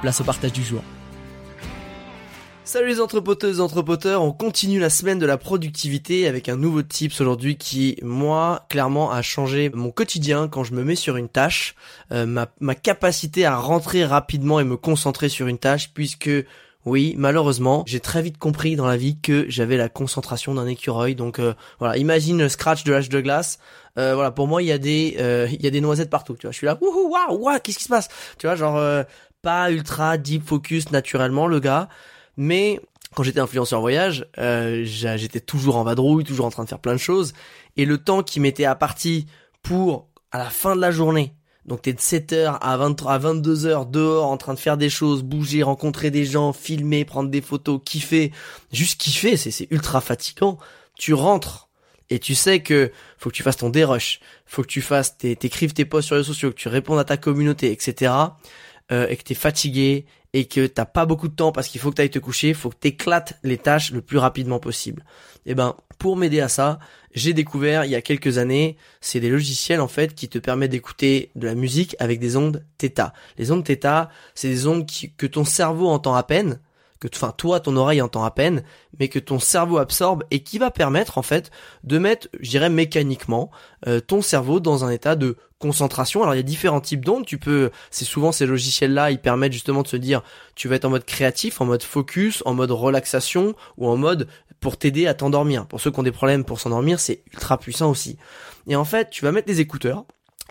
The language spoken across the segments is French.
place au partage du jour. Salut les entrepoteuses, entrepoteurs, on continue la semaine de la productivité avec un nouveau tips aujourd'hui qui, moi, clairement a changé mon quotidien quand je me mets sur une tâche, euh, ma, ma capacité à rentrer rapidement et me concentrer sur une tâche puisque oui, malheureusement, j'ai très vite compris dans la vie que j'avais la concentration d'un écureuil. Donc euh, voilà, imagine le scratch de l'âge de glace. Euh, voilà, pour moi, il y a des euh, il y a des noisettes partout. Tu vois, je suis là, waouh, waouh, qu'est-ce qui se passe? Tu vois, genre pas ultra deep focus naturellement le gars, mais quand j'étais influenceur voyage, j'étais toujours en vadrouille, toujours en train de faire plein de choses, et le temps qui m'était à partie pour à la fin de la journée donc t'es de 7h à 23 à 22h dehors en train de faire des choses, bouger, rencontrer des gens, filmer, prendre des photos, kiffer, juste kiffer, c'est ultra fatigant. Tu rentres et tu sais que faut que tu fasses ton dérush, faut que tu fasses t'écrives tes posts sur les sociaux, que tu répondes à ta communauté, etc. Euh, et que t'es fatigué et que t'as pas beaucoup de temps parce qu'il faut que t'ailles te coucher, faut que t'éclates les tâches le plus rapidement possible. Et eh ben pour m'aider à ça, j'ai découvert il y a quelques années, c'est des logiciels en fait qui te permettent d'écouter de la musique avec des ondes θ. Les ondes θ, c'est des ondes que ton cerveau entend à peine, que enfin toi ton oreille entend à peine, mais que ton cerveau absorbe et qui va permettre en fait de mettre, je dirais mécaniquement, euh, ton cerveau dans un état de concentration. Alors il y a différents types d'ondes. Tu peux, c'est souvent ces logiciels-là, ils permettent justement de se dire, tu vas être en mode créatif, en mode focus, en mode relaxation ou en mode pour t'aider à t'endormir. Pour ceux qui ont des problèmes pour s'endormir, c'est ultra puissant aussi. Et en fait, tu vas mettre des écouteurs.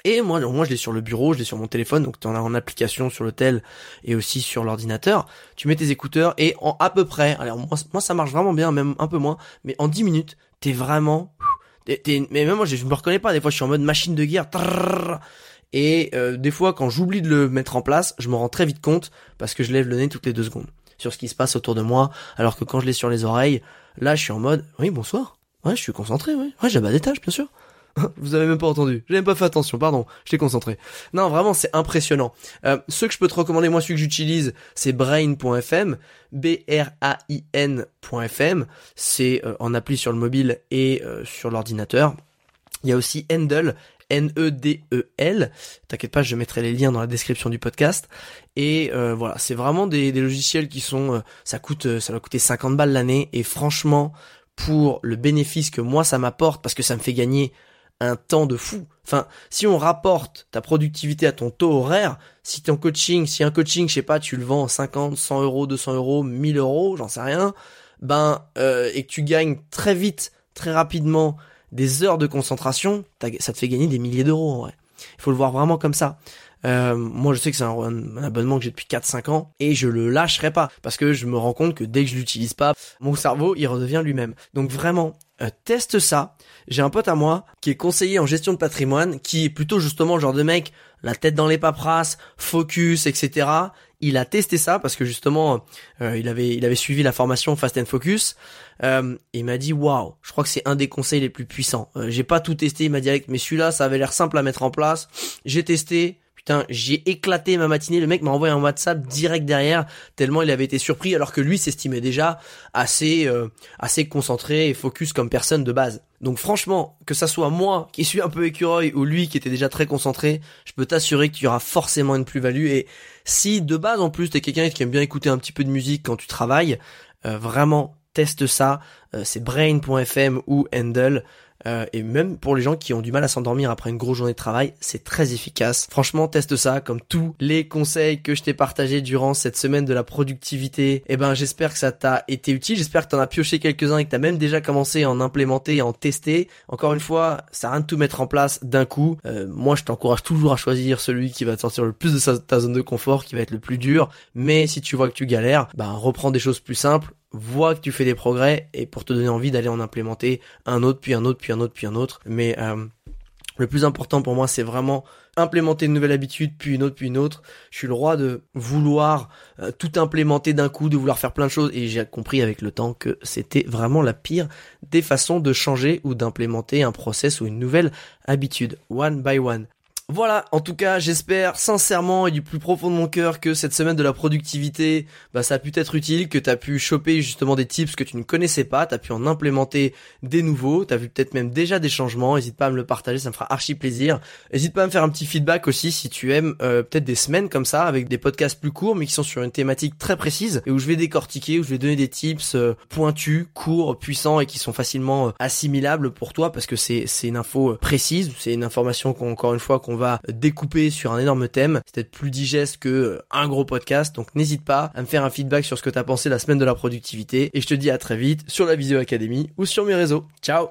Et moi, moi, je l'ai sur le bureau, je l'ai sur mon téléphone, donc tu en as en application sur le tel et aussi sur l'ordinateur. Tu mets tes écouteurs et en à peu près, alors moi, moi ça marche vraiment bien, même un peu moins, mais en 10 minutes, t'es vraiment, mais même moi, je, me reconnais pas. Des fois, je suis en mode machine de guerre. Et euh, des fois, quand j'oublie de le mettre en place, je me rends très vite compte parce que je lève le nez toutes les deux secondes sur ce qui se passe autour de moi. Alors que quand je l'ai sur les oreilles, là, je suis en mode, oui, bonsoir. Ouais, je suis concentré, oui. Ouais, j'ai des tâches, bien sûr. Vous avez même pas entendu. J'ai même pas fait attention, pardon. J'étais concentré. Non, vraiment, c'est impressionnant. Euh, ce que je peux te recommander, moi, celui que j'utilise, c'est brain.fm, B-R-A-I-N.fm. C'est euh, en appli sur le mobile et euh, sur l'ordinateur. Il y a aussi Endel, N-E-D-E-L. T'inquiète pas, je mettrai les liens dans la description du podcast. Et euh, voilà, c'est vraiment des, des, logiciels qui sont, euh, ça coûte, ça va coûter 50 balles l'année. Et franchement, pour le bénéfice que moi ça m'apporte, parce que ça me fait gagner un temps de fou. Enfin, si on rapporte ta productivité à ton taux horaire, si en coaching, si un coaching, je sais pas, tu le vends 50, 100 euros, 200 euros, 1000 euros, j'en sais rien, ben, euh, et que tu gagnes très vite, très rapidement des heures de concentration, ça te fait gagner des milliers d'euros. Il faut le voir vraiment comme ça. Euh, moi, je sais que c'est un, abonnement que j'ai depuis 4-5 ans et je le lâcherai pas parce que je me rends compte que dès que je l'utilise pas, mon cerveau il redevient lui-même. Donc vraiment, euh, teste ça. J'ai un pote à moi qui est conseiller en gestion de patrimoine, qui est plutôt justement le genre de mec, la tête dans les paperasses, focus, etc. Il a testé ça parce que justement, euh, il avait il avait suivi la formation Fast and Focus. Euh, et il m'a dit waouh, je crois que c'est un des conseils les plus puissants. j'ai pas tout testé, il m'a dit mais celui-là, ça avait l'air simple à mettre en place. J'ai testé, J'ai éclaté ma matinée. Le mec m'a envoyé un WhatsApp direct derrière, tellement il avait été surpris, alors que lui s'estimait déjà assez, euh, assez concentré et focus comme personne de base. Donc franchement, que ça soit moi qui suis un peu écureuil ou lui qui était déjà très concentré, je peux t'assurer qu'il y aura forcément une plus-value. Et si de base en plus t'es quelqu'un qui aime bien écouter un petit peu de musique quand tu travailles, euh, vraiment teste ça. Euh, c'est brain.fm ou Handle. Euh, et même pour les gens qui ont du mal à s'endormir après une grosse journée de travail, c'est très efficace. Franchement, teste ça comme tous les conseils que je t'ai partagés durant cette semaine de la productivité. Eh ben, j'espère que ça t'a été utile. J'espère que t'en as pioché quelques-uns et que t'as même déjà commencé à en implémenter et en tester. Encore une fois, ça à rien de tout mettre en place d'un coup. Euh, moi, je t'encourage toujours à choisir celui qui va te sortir le plus de ta zone de confort, qui va être le plus dur. Mais si tu vois que tu galères, ben, reprends des choses plus simples vois que tu fais des progrès et pour te donner envie d'aller en implémenter un autre, puis un autre, puis un autre, puis un autre. Mais euh, le plus important pour moi, c'est vraiment implémenter une nouvelle habitude, puis une autre, puis une autre. Je suis le roi de vouloir euh, tout implémenter d'un coup, de vouloir faire plein de choses, et j'ai compris avec le temps que c'était vraiment la pire des façons de changer ou d'implémenter un process ou une nouvelle habitude, one by one. Voilà, en tout cas, j'espère sincèrement et du plus profond de mon cœur que cette semaine de la productivité, bah, ça a pu être utile, que tu as pu choper justement des tips que tu ne connaissais pas, tu as pu en implémenter des nouveaux, tu as vu peut-être même déjà des changements, n'hésite pas à me le partager, ça me fera archi plaisir. N'hésite pas à me faire un petit feedback aussi si tu aimes euh, peut-être des semaines comme ça, avec des podcasts plus courts, mais qui sont sur une thématique très précise, et où je vais décortiquer, où je vais donner des tips euh, pointus, courts, puissants, et qui sont facilement euh, assimilables pour toi, parce que c'est une info précise, c'est une information qu'encore une fois qu'on va découper sur un énorme thème. C'est peut-être plus digeste que euh, un gros podcast. Donc n'hésite pas à me faire un feedback sur ce que t'as pensé la semaine de la productivité. Et je te dis à très vite sur la Visio Academy ou sur mes réseaux. Ciao